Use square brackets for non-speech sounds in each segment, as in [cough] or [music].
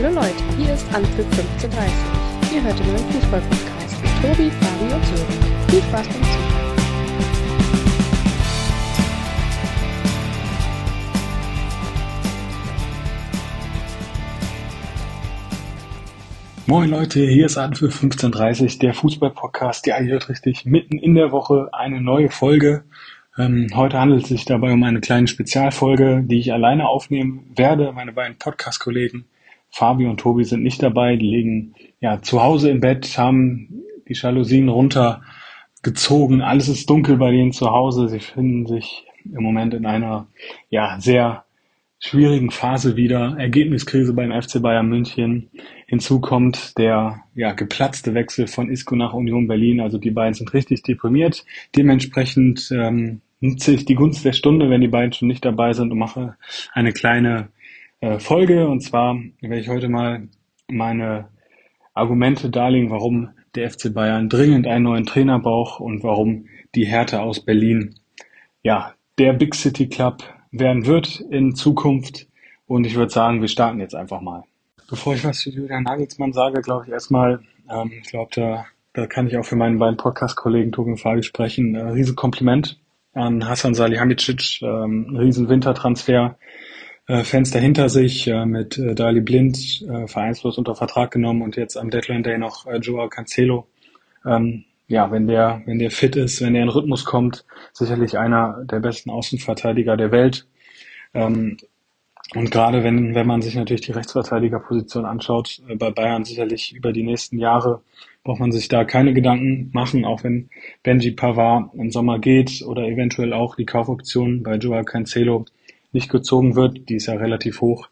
Hallo Leute, hier ist Anpfiff 1530. Ihr hört den neuen Fußball-Podcast mit Tobi, Fabi und Sören. Viel Spaß beim Zuhören. Moin Leute, hier ist Anpfiff 1530, der Fußball-Podcast. Ja, ihr hört richtig, mitten in der Woche eine neue Folge. Ähm, heute handelt es sich dabei um eine kleine Spezialfolge, die ich alleine aufnehmen werde. Meine beiden Podcast-Kollegen Fabi und Tobi sind nicht dabei. Die liegen ja zu Hause im Bett, haben die Jalousien runtergezogen. Alles ist dunkel bei denen zu Hause. Sie finden sich im Moment in einer ja sehr schwierigen Phase wieder. Ergebniskrise beim FC Bayern München. Hinzu kommt der ja, geplatzte Wechsel von Isco nach Union Berlin. Also die beiden sind richtig deprimiert. Dementsprechend ähm, nutze ich die Gunst der Stunde, wenn die beiden schon nicht dabei sind und mache eine kleine Folge. Und zwar werde ich heute mal meine Argumente darlegen, warum der FC Bayern dringend einen neuen Trainer braucht und warum die Härte aus Berlin ja der Big City Club werden wird in Zukunft. Und ich würde sagen, wir starten jetzt einfach mal. Bevor ich was zu Julian Nagelsmann sage, glaube ich erstmal, ähm, ich glaube, da, da kann ich auch für meinen beiden Podcast-Kollegen und Fabi sprechen. Äh, Riesenkompliment an Hassan Salihamidzic, ähm, riesen Wintertransfer, äh, Fenster hinter sich, äh, mit äh, Dali Blind äh, vereinslos unter Vertrag genommen und jetzt am Deadline Day noch äh, Joao Cancelo. Ähm, ja, wenn der, wenn der fit ist, wenn der in Rhythmus kommt, sicherlich einer der besten Außenverteidiger der Welt. Ähm, und gerade wenn, wenn man sich natürlich die Rechtsverteidigerposition anschaut, äh, bei Bayern sicherlich über die nächsten Jahre braucht man sich da keine Gedanken machen, auch wenn Benji Pavard im Sommer geht oder eventuell auch die Kaufoption bei Joao Cancelo nicht gezogen wird, die ist ja relativ hoch,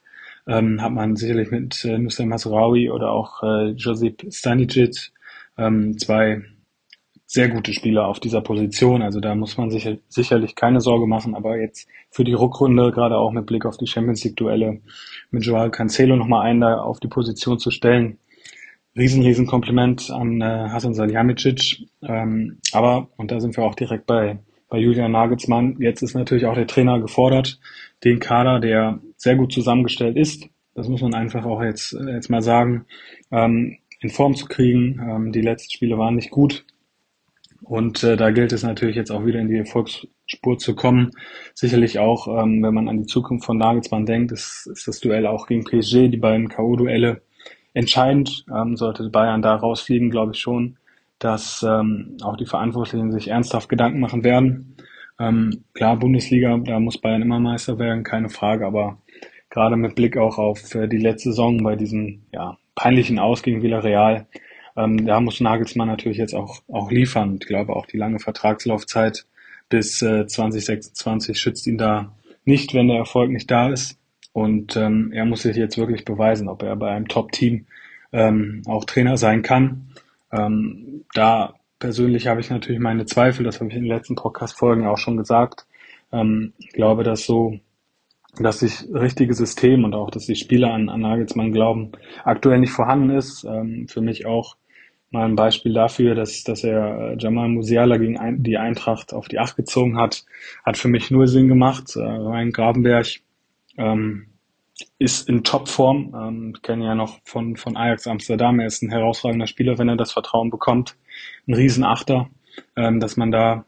ähm, hat man sicherlich mit äh, Nusra Masraoui oder auch äh, Josip Stanicic ähm, zwei sehr gute Spieler auf dieser Position. Also da muss man sich sicherlich keine Sorge machen. Aber jetzt für die Rückrunde, gerade auch mit Blick auf die Champions League Duelle, mit Joao Cancelo nochmal einen da auf die Position zu stellen, riesen, riesen Kompliment an äh, Hasan Salihamidzic. Ähm, aber, und da sind wir auch direkt bei, bei Julian Nagelsmann, jetzt ist natürlich auch der Trainer gefordert, den Kader, der sehr gut zusammengestellt ist, das muss man einfach auch jetzt, jetzt mal sagen, ähm, in Form zu kriegen. Ähm, die letzten Spiele waren nicht gut. Und äh, da gilt es natürlich jetzt auch wieder in die Erfolgsspur zu kommen. Sicherlich auch, ähm, wenn man an die Zukunft von Nagelsmann denkt, ist, ist das Duell auch gegen PSG, die beiden K.O.-Duelle, entscheidend. Ähm, sollte Bayern da rausfliegen, glaube ich schon, dass ähm, auch die Verantwortlichen sich ernsthaft Gedanken machen werden. Ähm, klar, Bundesliga, da muss Bayern immer Meister werden, keine Frage, aber gerade mit Blick auch auf äh, die letzte Saison bei diesem ja, peinlichen Aus gegen Villarreal, ähm, da muss Nagelsmann natürlich jetzt auch, auch liefern. Ich glaube, auch die lange Vertragslaufzeit bis äh, 2026 schützt ihn da nicht, wenn der Erfolg nicht da ist. Und ähm, er muss sich jetzt wirklich beweisen, ob er bei einem Top-Team ähm, auch Trainer sein kann. Ähm, da persönlich habe ich natürlich meine Zweifel, das habe ich in den letzten Podcast-Folgen auch schon gesagt. Ähm, ich glaube, dass so dass das richtige System und auch, dass die Spieler an, an Nagelsmann glauben, aktuell nicht vorhanden ist. Ähm, für mich auch mal ein Beispiel dafür, dass, dass er äh, Jamal Musiala gegen ein, die Eintracht auf die Acht gezogen hat, hat für mich nur Sinn gemacht. Äh, Ryan Grabenberg ähm, ist in Topform. Ähm, ich kenne ja noch von, von Ajax Amsterdam. Er ist ein herausragender Spieler, wenn er das Vertrauen bekommt. Ein Riesenachter, ähm, dass man da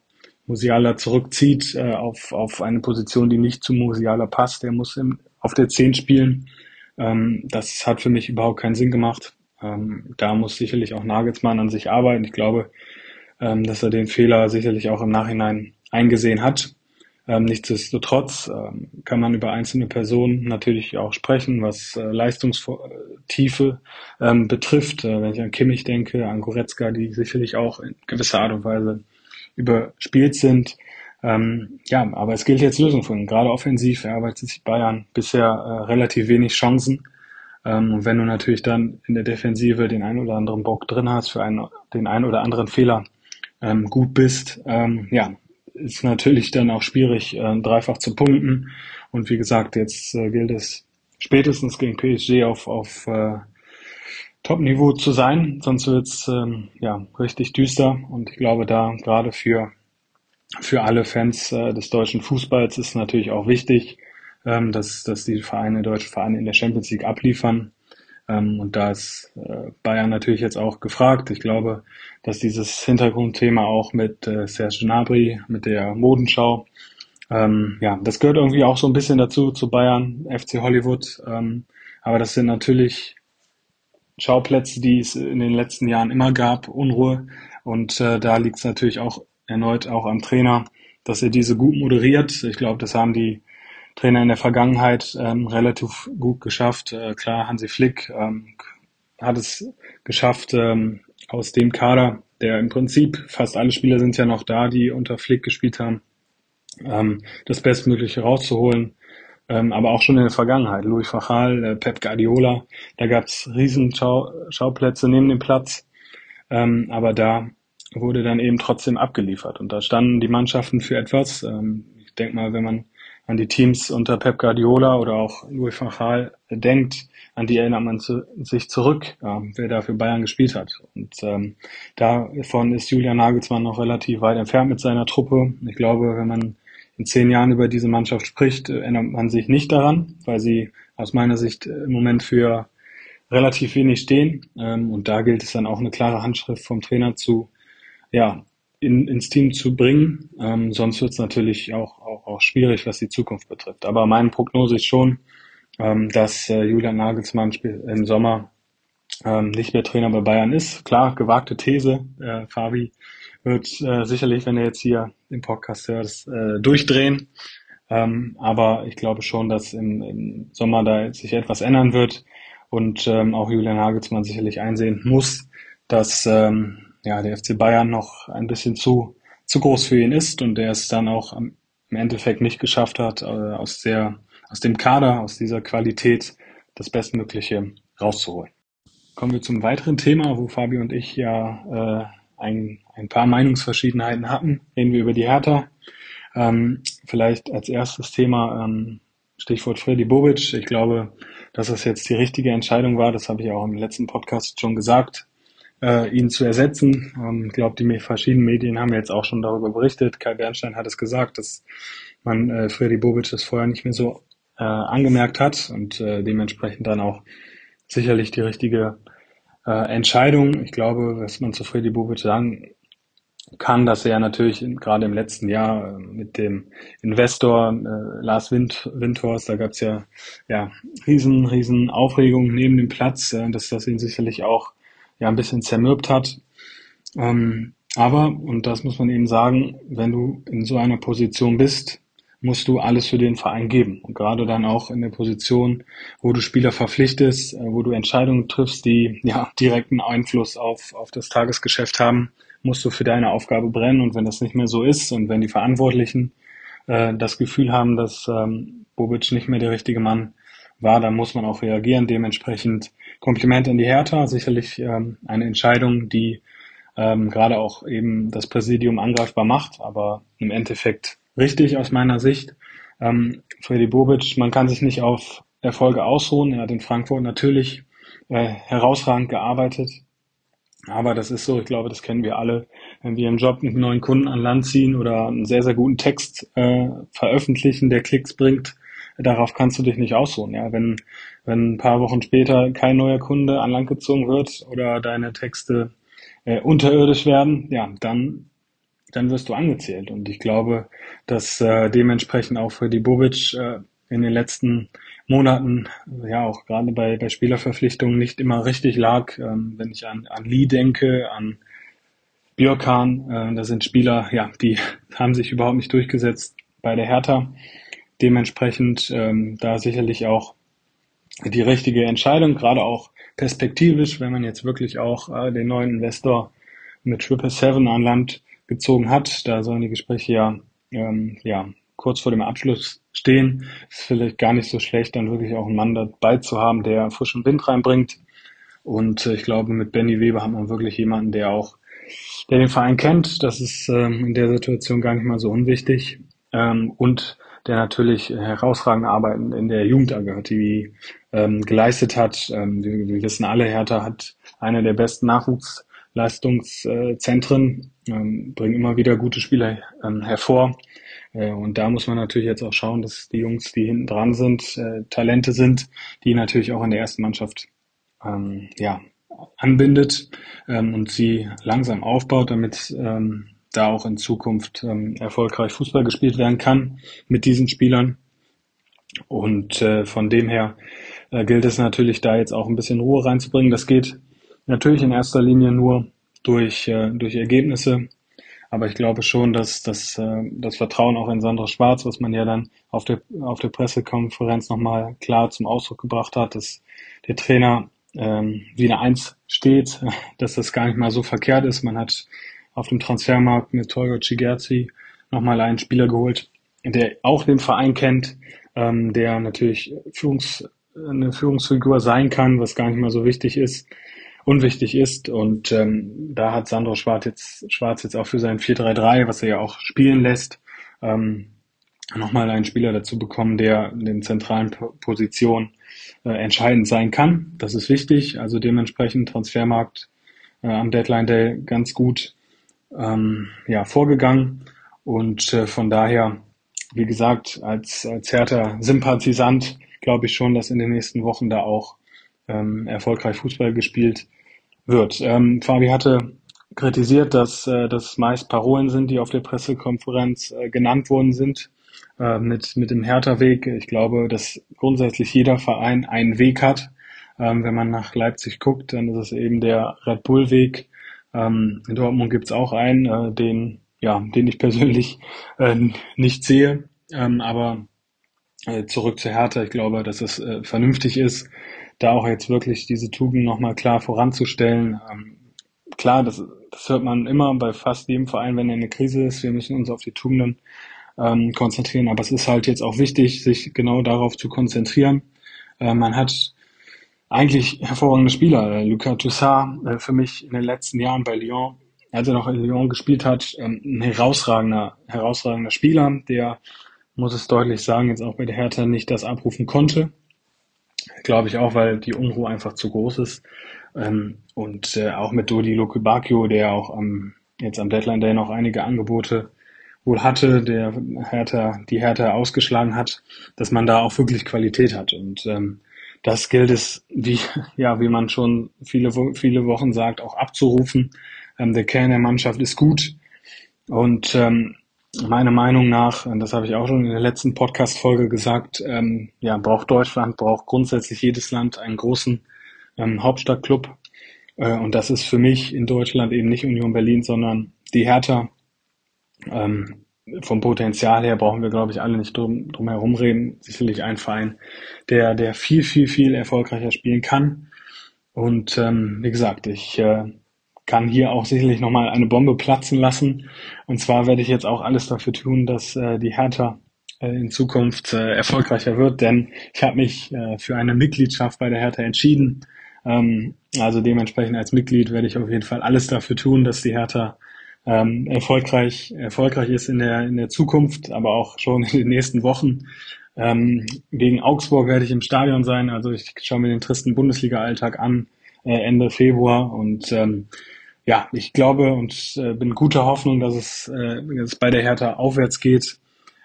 Musiala zurückzieht äh, auf, auf eine Position, die nicht zu Musiala passt. Er muss im, auf der 10 spielen. Ähm, das hat für mich überhaupt keinen Sinn gemacht. Ähm, da muss sicherlich auch Nagelsmann an sich arbeiten. Ich glaube, ähm, dass er den Fehler sicherlich auch im Nachhinein eingesehen hat. Ähm, nichtsdestotrotz ähm, kann man über einzelne Personen natürlich auch sprechen, was äh, Leistungstiefe ähm, betrifft. Äh, wenn ich an Kimmich denke, an Goretzka, die sicherlich auch in gewisser Art und Weise überspielt sind. Ähm, ja, aber es gilt jetzt Lösungen von. Gerade offensiv erarbeitet sich Bayern bisher äh, relativ wenig Chancen. Ähm, und wenn du natürlich dann in der Defensive den einen oder anderen Bock drin hast für einen, den einen oder anderen Fehler ähm, gut bist, ähm, ja, ist natürlich dann auch schwierig, äh, dreifach zu punkten. Und wie gesagt, jetzt äh, gilt es spätestens gegen PSG auf, auf äh, Top-Niveau zu sein, sonst wird's ähm, ja richtig düster. Und ich glaube, da gerade für für alle Fans äh, des deutschen Fußballs ist natürlich auch wichtig, ähm, dass, dass die Vereine, deutsche Vereine in der Champions League abliefern. Ähm, und da ist äh, Bayern natürlich jetzt auch gefragt. Ich glaube, dass dieses Hintergrundthema auch mit äh, Serge Gnabry, mit der Modenschau, ähm, ja, das gehört irgendwie auch so ein bisschen dazu, zu Bayern, FC Hollywood. Ähm, aber das sind natürlich Schauplätze, die es in den letzten Jahren immer gab, Unruhe. Und äh, da liegt es natürlich auch erneut auch am Trainer, dass er diese gut moderiert. Ich glaube, das haben die Trainer in der Vergangenheit ähm, relativ gut geschafft. Äh, klar, Hansi Flick ähm, hat es geschafft, ähm, aus dem Kader, der im Prinzip, fast alle Spieler sind ja noch da, die unter Flick gespielt haben, ähm, das Bestmögliche rauszuholen. Ähm, aber auch schon in der Vergangenheit, Louis Fachal, äh, Pep Guardiola, da gab es riesen Schau neben dem Platz. Ähm, aber da wurde dann eben trotzdem abgeliefert. Und da standen die Mannschaften für etwas. Ähm, ich denke mal, wenn man an die Teams unter Pep Guardiola oder auch Louis van Gaal denkt, an die erinnert man zu, sich zurück, ja, wer da für Bayern gespielt hat. Und ähm, davon ist Julian Nagelsmann noch relativ weit entfernt mit seiner Truppe. Ich glaube, wenn man in zehn Jahren über diese Mannschaft spricht, erinnert man sich nicht daran, weil sie aus meiner Sicht im Moment für relativ wenig stehen. Ähm, und da gilt es dann auch eine klare Handschrift vom Trainer zu, ja, in, ins Team zu bringen. Ähm, sonst wird es natürlich auch, auch, schwierig, was die Zukunft betrifft. Aber meine Prognose ist schon, ähm, dass äh, Julian Nagelsmann im Sommer ähm, nicht mehr Trainer bei Bayern ist. Klar, gewagte These. Äh, Fabi wird äh, sicherlich, wenn er jetzt hier im Podcast hört, äh, durchdrehen. Ähm, aber ich glaube schon, dass im, im Sommer da sich etwas ändern wird und ähm, auch Julian Nagelsmann sicherlich einsehen muss, dass ähm, ja, der FC Bayern noch ein bisschen zu, zu groß für ihn ist und der es dann auch im Endeffekt nicht geschafft hat, äh, aus, der, aus dem Kader, aus dieser Qualität das Bestmögliche rauszuholen. Kommen wir zum weiteren Thema, wo Fabi und ich ja äh, ein, ein paar Meinungsverschiedenheiten hatten. Reden wir über die Hertha. Ähm, vielleicht als erstes Thema ähm, Stichwort Freddy Bobic. Ich glaube, dass das jetzt die richtige Entscheidung war. Das habe ich auch im letzten Podcast schon gesagt äh, ihn zu ersetzen. Ähm, ich glaube, die verschiedenen Medien haben jetzt auch schon darüber berichtet. Kai Bernstein hat es gesagt, dass man äh, Freddy Bobic das vorher nicht mehr so äh, angemerkt hat und äh, dementsprechend dann auch sicherlich die richtige äh, Entscheidung. Ich glaube, was man zu Freddy Bobic sagen kann, dass er natürlich in, gerade im letzten Jahr äh, mit dem Investor äh, Lars Wind, Windhorst, da gab es ja, ja riesen, riesen Aufregung neben dem Platz, äh, dass das ihn sicherlich auch ja ein bisschen zermürbt hat. Ähm, aber, und das muss man eben sagen, wenn du in so einer Position bist, musst du alles für den Verein geben. Und gerade dann auch in der Position, wo du Spieler verpflichtest, äh, wo du Entscheidungen triffst, die ja direkten Einfluss auf, auf das Tagesgeschäft haben, musst du für deine Aufgabe brennen. Und wenn das nicht mehr so ist und wenn die Verantwortlichen äh, das Gefühl haben, dass ähm, Bobic nicht mehr der richtige Mann war, dann muss man auch reagieren. Dementsprechend Kompliment an die Hertha, sicherlich ähm, eine Entscheidung, die ähm, gerade auch eben das Präsidium angreifbar macht, aber im Endeffekt richtig aus meiner Sicht. Ähm, Freddy Bobic, man kann sich nicht auf Erfolge ausruhen. Er hat in Frankfurt natürlich äh, herausragend gearbeitet. Aber das ist so, ich glaube, das kennen wir alle. Wenn wir im Job einen neuen Kunden an Land ziehen oder einen sehr, sehr guten Text äh, veröffentlichen, der Klicks bringt, darauf kannst du dich nicht ausruhen. Ja, wenn, wenn ein paar Wochen später kein neuer Kunde an Land gezogen wird oder deine Texte äh, unterirdisch werden, ja, dann, dann wirst du angezählt. Und ich glaube, dass äh, dementsprechend auch für die Bobic äh, in den letzten Monaten, ja auch gerade bei, bei Spielerverpflichtungen nicht immer richtig lag. Ähm, wenn ich an, an Lee denke, an Björkan, äh, da sind Spieler, ja, die [laughs] haben sich überhaupt nicht durchgesetzt bei der Hertha. Dementsprechend ähm, da sicherlich auch die richtige Entscheidung, gerade auch perspektivisch, wenn man jetzt wirklich auch äh, den neuen Investor mit Triple Seven an Land gezogen hat. Da sollen die Gespräche ja, ähm, ja kurz vor dem Abschluss stehen. Ist vielleicht gar nicht so schlecht, dann wirklich auch einen Mann dabei zu haben, der frischen Wind reinbringt. Und äh, ich glaube, mit Benny Weber hat man wirklich jemanden, der auch, der den Verein kennt. Das ist ähm, in der Situation gar nicht mal so unwichtig. Ähm, und der natürlich herausragende Arbeiten in der Jugend die ähm, geleistet hat. Ähm, wir, wir, wissen alle, Hertha hat eine der besten Nachwuchsleistungszentren, ähm, bringt immer wieder gute Spieler ähm, hervor. Äh, und da muss man natürlich jetzt auch schauen, dass die Jungs, die hinten dran sind, äh, Talente sind, die natürlich auch in der ersten Mannschaft ähm, ja, anbindet ähm, und sie langsam aufbaut, damit ähm, da auch in Zukunft ähm, erfolgreich Fußball gespielt werden kann mit diesen Spielern. Und äh, von dem her äh, gilt es natürlich, da jetzt auch ein bisschen Ruhe reinzubringen. Das geht natürlich in erster Linie nur durch, äh, durch Ergebnisse. Aber ich glaube schon, dass, dass äh, das Vertrauen auch in Sandra Schwarz, was man ja dann auf der, auf der Pressekonferenz nochmal klar zum Ausdruck gebracht hat, dass der Trainer ähm, wie eine Eins steht, [laughs] dass das gar nicht mal so verkehrt ist. Man hat auf dem Transfermarkt mit Tolga Cigerzi nochmal einen Spieler geholt, der auch den Verein kennt, ähm, der natürlich Führungs, eine Führungsfigur sein kann, was gar nicht mal so wichtig ist, unwichtig ist. Und ähm, da hat Sandro Schwarz jetzt, Schwarz jetzt auch für sein 4-3-3, was er ja auch spielen lässt, ähm, nochmal einen Spieler dazu bekommen, der in den zentralen Positionen äh, entscheidend sein kann. Das ist wichtig. Also dementsprechend Transfermarkt äh, am Deadline Day ganz gut ähm, ja, vorgegangen. Und äh, von daher, wie gesagt, als, als härter Sympathisant glaube ich schon, dass in den nächsten Wochen da auch ähm, erfolgreich Fußball gespielt wird. Ähm, Fabi hatte kritisiert, dass äh, das meist Parolen sind, die auf der Pressekonferenz äh, genannt worden sind äh, mit, mit dem Hertha-Weg. Ich glaube, dass grundsätzlich jeder Verein einen Weg hat. Ähm, wenn man nach Leipzig guckt, dann ist es eben der Red Bull-Weg. Ähm, in Dortmund gibt es auch einen, äh, den, ja, den ich persönlich äh, nicht sehe. Ähm, aber äh, zurück zu Hertha, ich glaube, dass es äh, vernünftig ist, da auch jetzt wirklich diese Tugend nochmal klar voranzustellen. Ähm, klar, das, das hört man immer bei fast jedem Verein, wenn er in eine Krise ist. Wir müssen uns auf die Tugenden ähm, konzentrieren. Aber es ist halt jetzt auch wichtig, sich genau darauf zu konzentrieren. Äh, man hat eigentlich hervorragende Spieler. Lucas Toussaint äh, für mich in den letzten Jahren bei Lyon, als er noch in Lyon gespielt hat, ähm, ein herausragender, herausragender Spieler, der, muss es deutlich sagen, jetzt auch bei der Hertha nicht das abrufen konnte. Glaube ich auch, weil die Unruhe einfach zu groß ist. Ähm, und äh, auch mit Dodi Lokubakio, der auch am, jetzt am Deadline Day noch einige Angebote wohl hatte, der Hertha, die Hertha ausgeschlagen hat, dass man da auch wirklich Qualität hat. Und ähm, das gilt es, wie, ja, wie man schon viele, viele Wochen sagt, auch abzurufen. Ähm, der Kern der Mannschaft ist gut. Und ähm, meiner Meinung nach, das habe ich auch schon in der letzten Podcast-Folge gesagt, ähm, ja, braucht Deutschland, braucht grundsätzlich jedes Land einen großen ähm, Hauptstadtclub. Äh, und das ist für mich in Deutschland eben nicht Union Berlin, sondern die Hertha. Ähm, vom Potenzial her brauchen wir, glaube ich, alle nicht drum, drum herum reden. Sicherlich ein Verein, der, der viel, viel, viel erfolgreicher spielen kann. Und ähm, wie gesagt, ich äh, kann hier auch sicherlich nochmal eine Bombe platzen lassen. Und zwar werde ich jetzt auch alles dafür tun, dass äh, die Hertha äh, in Zukunft äh, erfolgreicher wird, denn ich habe mich äh, für eine Mitgliedschaft bei der Hertha entschieden. Ähm, also dementsprechend als Mitglied werde ich auf jeden Fall alles dafür tun, dass die Hertha ähm, erfolgreich, erfolgreich ist in der, in der Zukunft, aber auch schon in den nächsten Wochen. Ähm, gegen Augsburg werde ich im Stadion sein, also ich schaue mir den tristen Bundesliga-Alltag an, äh, Ende Februar und ähm, ja, ich glaube und äh, bin guter Hoffnung, dass es, äh, dass es bei der Hertha aufwärts geht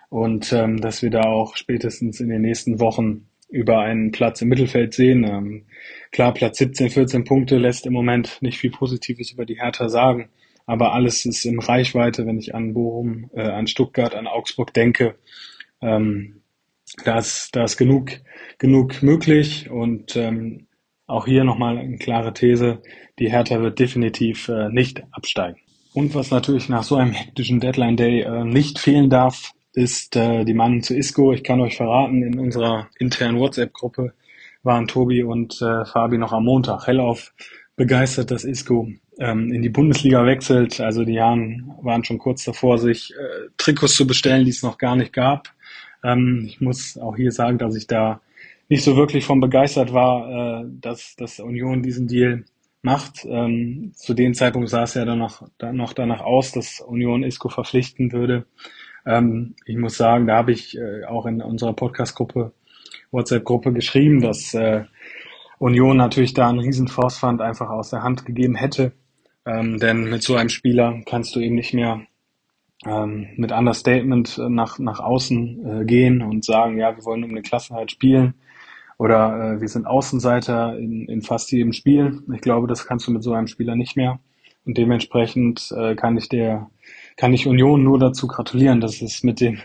und ähm, dass wir da auch spätestens in den nächsten Wochen über einen Platz im Mittelfeld sehen. Ähm, klar, Platz 17, 14 Punkte lässt im Moment nicht viel Positives über die Hertha sagen aber alles ist in Reichweite, wenn ich an Bochum, äh, an Stuttgart, an Augsburg denke. Ähm, da ist, da ist genug, genug möglich und ähm, auch hier nochmal eine klare These, die Hertha wird definitiv äh, nicht absteigen. Und was natürlich nach so einem hektischen Deadline Day äh, nicht fehlen darf, ist äh, die Mann zu Isco. Ich kann euch verraten, in unserer internen WhatsApp-Gruppe waren Tobi und äh, Fabi noch am Montag hellauf begeistert, dass Isco in die Bundesliga wechselt. Also die Jahren waren schon kurz davor, sich äh, Trikots zu bestellen, die es noch gar nicht gab. Ähm, ich muss auch hier sagen, dass ich da nicht so wirklich von begeistert war, äh, dass, dass Union diesen Deal macht. Ähm, zu dem Zeitpunkt sah es ja dann noch, dann noch danach aus, dass Union Isco verpflichten würde. Ähm, ich muss sagen, da habe ich äh, auch in unserer Podcast-Gruppe, WhatsApp-Gruppe geschrieben, dass äh, Union natürlich da einen riesen Force einfach aus der Hand gegeben hätte. Ähm, denn mit so einem Spieler kannst du eben nicht mehr ähm, mit Understatement nach, nach außen äh, gehen und sagen, ja, wir wollen um eine Klassenheit spielen. oder äh, wir sind Außenseiter in, in fast jedem Spiel. Ich glaube, das kannst du mit so einem Spieler nicht mehr. Und dementsprechend äh, kann ich der, kann ich Union nur dazu gratulieren, dass es mit dem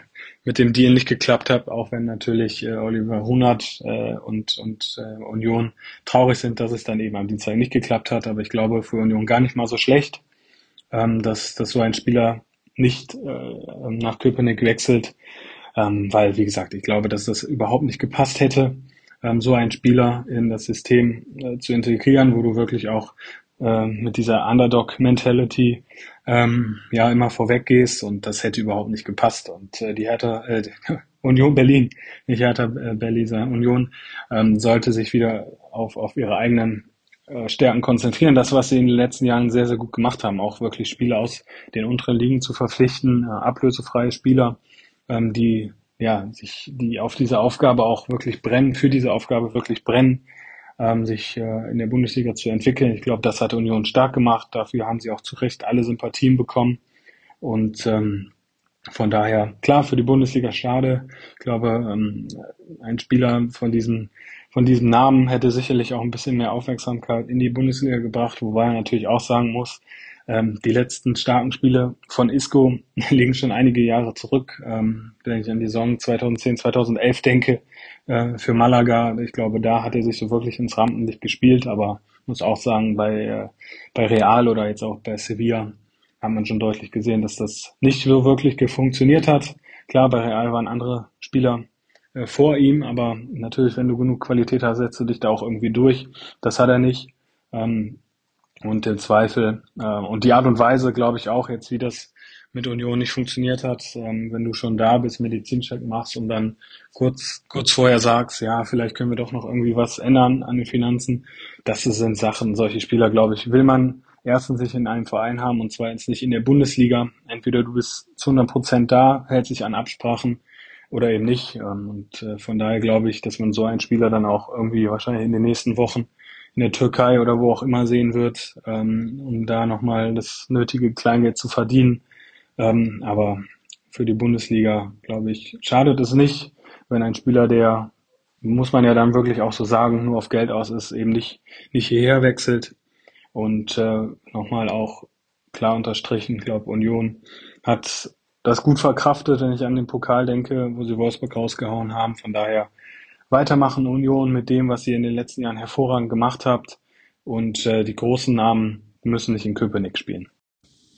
mit dem Deal nicht geklappt hat, auch wenn natürlich äh, Oliver Hunert äh, und, und äh, Union traurig sind, dass es dann eben am Dienstag nicht geklappt hat. Aber ich glaube für Union gar nicht mal so schlecht, ähm, dass, dass so ein Spieler nicht äh, nach Köpenick wechselt, ähm, weil, wie gesagt, ich glaube, dass das überhaupt nicht gepasst hätte, ähm, so einen Spieler in das System äh, zu integrieren, wo du wirklich auch äh, mit dieser Underdog-Mentality ähm, ja immer vorweg gehst und das hätte überhaupt nicht gepasst. Und äh, die Hertha, äh, [laughs] Union Berlin, nicht Hertha äh, Berlin, sondern Union, ähm, sollte sich wieder auf, auf ihre eigenen äh, Stärken konzentrieren. Das, was sie in den letzten Jahren sehr, sehr gut gemacht haben, auch wirklich Spieler aus den unteren Ligen zu verpflichten, äh, ablösefreie Spieler, ähm, die ja sich, die auf diese Aufgabe auch wirklich brennen, für diese Aufgabe wirklich brennen, ähm, sich äh, in der Bundesliga zu entwickeln. Ich glaube, das hat Union stark gemacht. Dafür haben sie auch zu Recht alle Sympathien bekommen. Und ähm, von daher, klar, für die Bundesliga schade. Ich glaube, ähm, ein Spieler von diesem, von diesem Namen hätte sicherlich auch ein bisschen mehr Aufmerksamkeit in die Bundesliga gebracht, wobei er natürlich auch sagen muss, ähm, die letzten starken Spiele von Isco [laughs] liegen schon einige Jahre zurück. Ähm, wenn ich an die Saison 2010, 2011 denke, äh, für Malaga, ich glaube, da hat er sich so wirklich ins Rampenlicht gespielt, aber muss auch sagen, bei, äh, bei Real oder jetzt auch bei Sevilla hat man schon deutlich gesehen, dass das nicht so wirklich funktioniert hat. Klar, bei Real waren andere Spieler äh, vor ihm, aber natürlich, wenn du genug Qualität hast, setzt du dich da auch irgendwie durch. Das hat er nicht. Ähm, und im Zweifel, äh, und die Art und Weise, glaube ich auch jetzt, wie das mit Union nicht funktioniert hat, ähm, wenn du schon da bist, Medizincheck machst und dann kurz, kurz vorher sagst, ja, vielleicht können wir doch noch irgendwie was ändern an den Finanzen. Das sind Sachen, solche Spieler, glaube ich, will man erstens sich in einem Verein haben und zweitens nicht in der Bundesliga. Entweder du bist zu 100 Prozent da, hält sich an Absprachen oder eben nicht. Ähm, und äh, von daher glaube ich, dass man so einen Spieler dann auch irgendwie wahrscheinlich in den nächsten Wochen in der Türkei oder wo auch immer sehen wird, ähm, um da nochmal das nötige Kleingeld zu verdienen. Ähm, aber für die Bundesliga, glaube ich, schadet es nicht, wenn ein Spieler, der, muss man ja dann wirklich auch so sagen, nur auf Geld aus ist, eben nicht, nicht hierher wechselt. Und äh, nochmal auch klar unterstrichen, ich glaube, Union hat das gut verkraftet, wenn ich an den Pokal denke, wo sie Wolfsburg rausgehauen haben. Von daher weitermachen Union mit dem, was ihr in den letzten Jahren hervorragend gemacht habt. Und äh, die großen Namen müssen nicht in Köpenick spielen.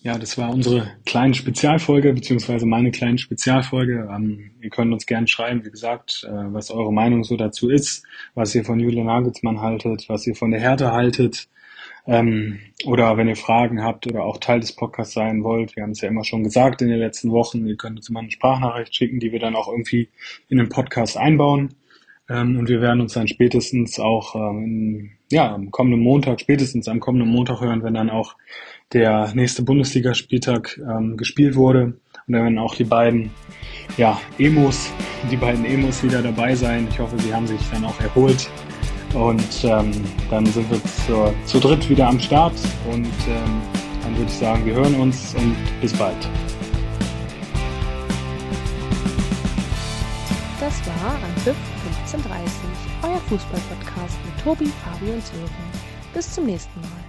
Ja, das war unsere kleine Spezialfolge, beziehungsweise meine kleine Spezialfolge. Ähm, ihr könnt uns gerne schreiben, wie gesagt, äh, was eure Meinung so dazu ist, was ihr von Julian Nagelsmann haltet, was ihr von der Härte haltet. Ähm, oder wenn ihr Fragen habt oder auch Teil des Podcasts sein wollt, wir haben es ja immer schon gesagt in den letzten Wochen, ihr könnt uns immer eine Sprachnachricht schicken, die wir dann auch irgendwie in den Podcast einbauen. Ähm, und wir werden uns dann spätestens auch ähm, ja, am kommenden Montag, spätestens am kommenden Montag hören, wenn dann auch der nächste Bundesligaspieltag ähm, gespielt wurde. Und dann werden auch die beiden ja, Emos, die beiden Emos wieder dabei sein. Ich hoffe, sie haben sich dann auch erholt. Und ähm, dann sind wir zur, zu dritt wieder am Start. Und ähm, dann würde ich sagen, wir hören uns und bis bald. Das war Anpfiff 15.30 euer Fußballpodcast mit Tobi, Fabi und Sören. Bis zum nächsten Mal.